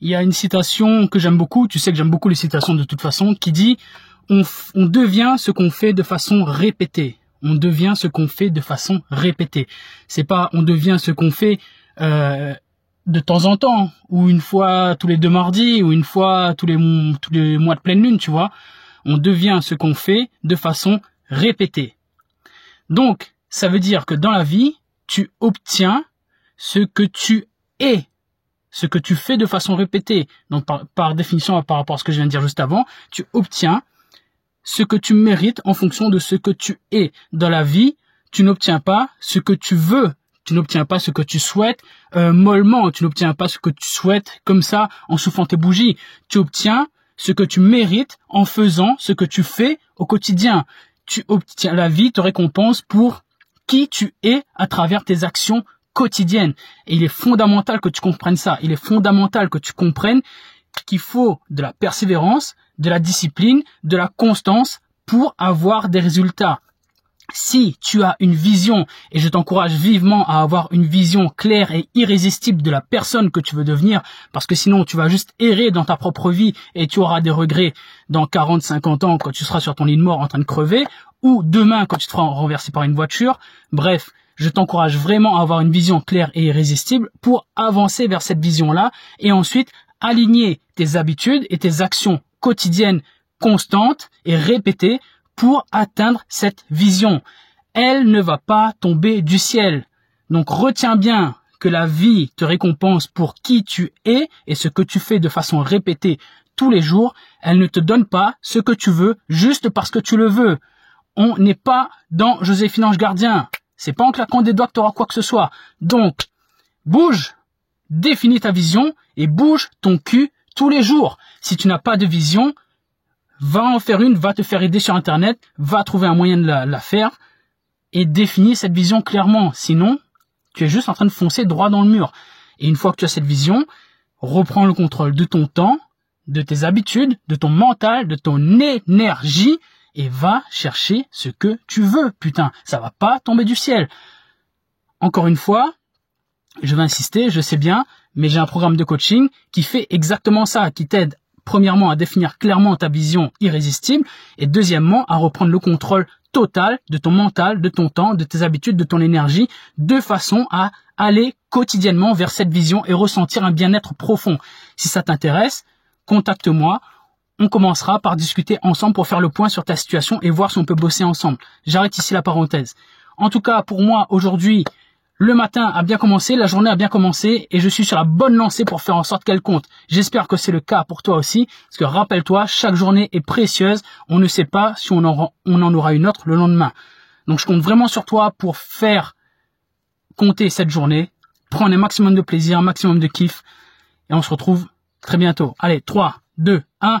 il y a une citation que j'aime beaucoup, tu sais que j'aime beaucoup les citations de toute façon, qui dit on, devient ce qu'on fait de façon répétée. On devient ce qu'on fait de façon répétée. C'est pas on devient ce qu'on fait euh, de temps en temps, ou une fois tous les deux mardis, ou une fois tous les, tous les mois de pleine lune, tu vois. On devient ce qu'on fait de façon répétée. Donc, ça veut dire que dans la vie, tu obtiens ce que tu es ce que tu fais de façon répétée, donc par, définition par rapport à ce que je viens de dire juste avant, tu obtiens ce que tu mérites en fonction de ce que tu es. Dans la vie, tu n'obtiens pas ce que tu veux, tu n'obtiens pas ce que tu souhaites euh, mollement, tu n'obtiens pas ce que tu souhaites comme ça en soufflant tes bougies. Tu obtiens ce que tu mérites en faisant ce que tu fais au quotidien. Tu obtiens la vie te récompense pour qui tu es à travers tes actions quotidienne. Et il est fondamental que tu comprennes ça. Il est fondamental que tu comprennes qu'il faut de la persévérance, de la discipline, de la constance pour avoir des résultats. Si tu as une vision, et je t'encourage vivement à avoir une vision claire et irrésistible de la personne que tu veux devenir, parce que sinon tu vas juste errer dans ta propre vie et tu auras des regrets dans 40, 50 ans quand tu seras sur ton lit de mort en train de crever, ou demain quand tu te feras renverser par une voiture. Bref, je t'encourage vraiment à avoir une vision claire et irrésistible pour avancer vers cette vision-là et ensuite aligner tes habitudes et tes actions quotidiennes constantes et répétées pour atteindre cette vision. Elle ne va pas tomber du ciel. Donc retiens bien que la vie te récompense pour qui tu es et ce que tu fais de façon répétée tous les jours. Elle ne te donne pas ce que tu veux juste parce que tu le veux. On n'est pas dans Joséphine Ange Gardien. C'est pas en claquant des doigts que tu auras quoi que ce soit. Donc, bouge, définis ta vision et bouge ton cul tous les jours. Si tu n'as pas de vision, va en faire une, va te faire aider sur Internet, va trouver un moyen de la, faire et définis cette vision clairement. Sinon, tu es juste en train de foncer droit dans le mur. Et une fois que tu as cette vision, reprends le contrôle de ton temps, de tes habitudes, de ton mental, de ton énergie et va chercher ce que tu veux. Putain, ça va pas tomber du ciel. Encore une fois, je vais insister, je sais bien, mais j'ai un programme de coaching qui fait exactement ça, qui t'aide premièrement à définir clairement ta vision irrésistible et deuxièmement à reprendre le contrôle total de ton mental, de ton temps, de tes habitudes, de ton énergie, de façon à aller quotidiennement vers cette vision et ressentir un bien-être profond. Si ça t'intéresse, contacte-moi on commencera par discuter ensemble pour faire le point sur ta situation et voir si on peut bosser ensemble. J'arrête ici la parenthèse. En tout cas, pour moi, aujourd'hui, le matin a bien commencé, la journée a bien commencé et je suis sur la bonne lancée pour faire en sorte qu'elle compte. J'espère que c'est le cas pour toi aussi, parce que rappelle-toi, chaque journée est précieuse. On ne sait pas si on en, aura une autre le lendemain. Donc je compte vraiment sur toi pour faire compter cette journée, prendre un maximum de plaisir, un maximum de kiff et on se retrouve très bientôt. Allez, 3, 2, 1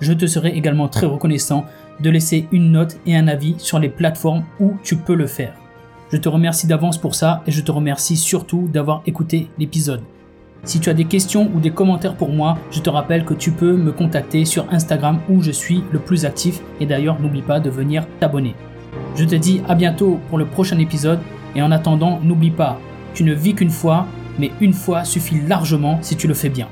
Je te serai également très reconnaissant de laisser une note et un avis sur les plateformes où tu peux le faire. Je te remercie d'avance pour ça et je te remercie surtout d'avoir écouté l'épisode. Si tu as des questions ou des commentaires pour moi, je te rappelle que tu peux me contacter sur Instagram où je suis le plus actif et d'ailleurs n'oublie pas de venir t'abonner. Je te dis à bientôt pour le prochain épisode et en attendant n'oublie pas, tu ne vis qu'une fois, mais une fois suffit largement si tu le fais bien.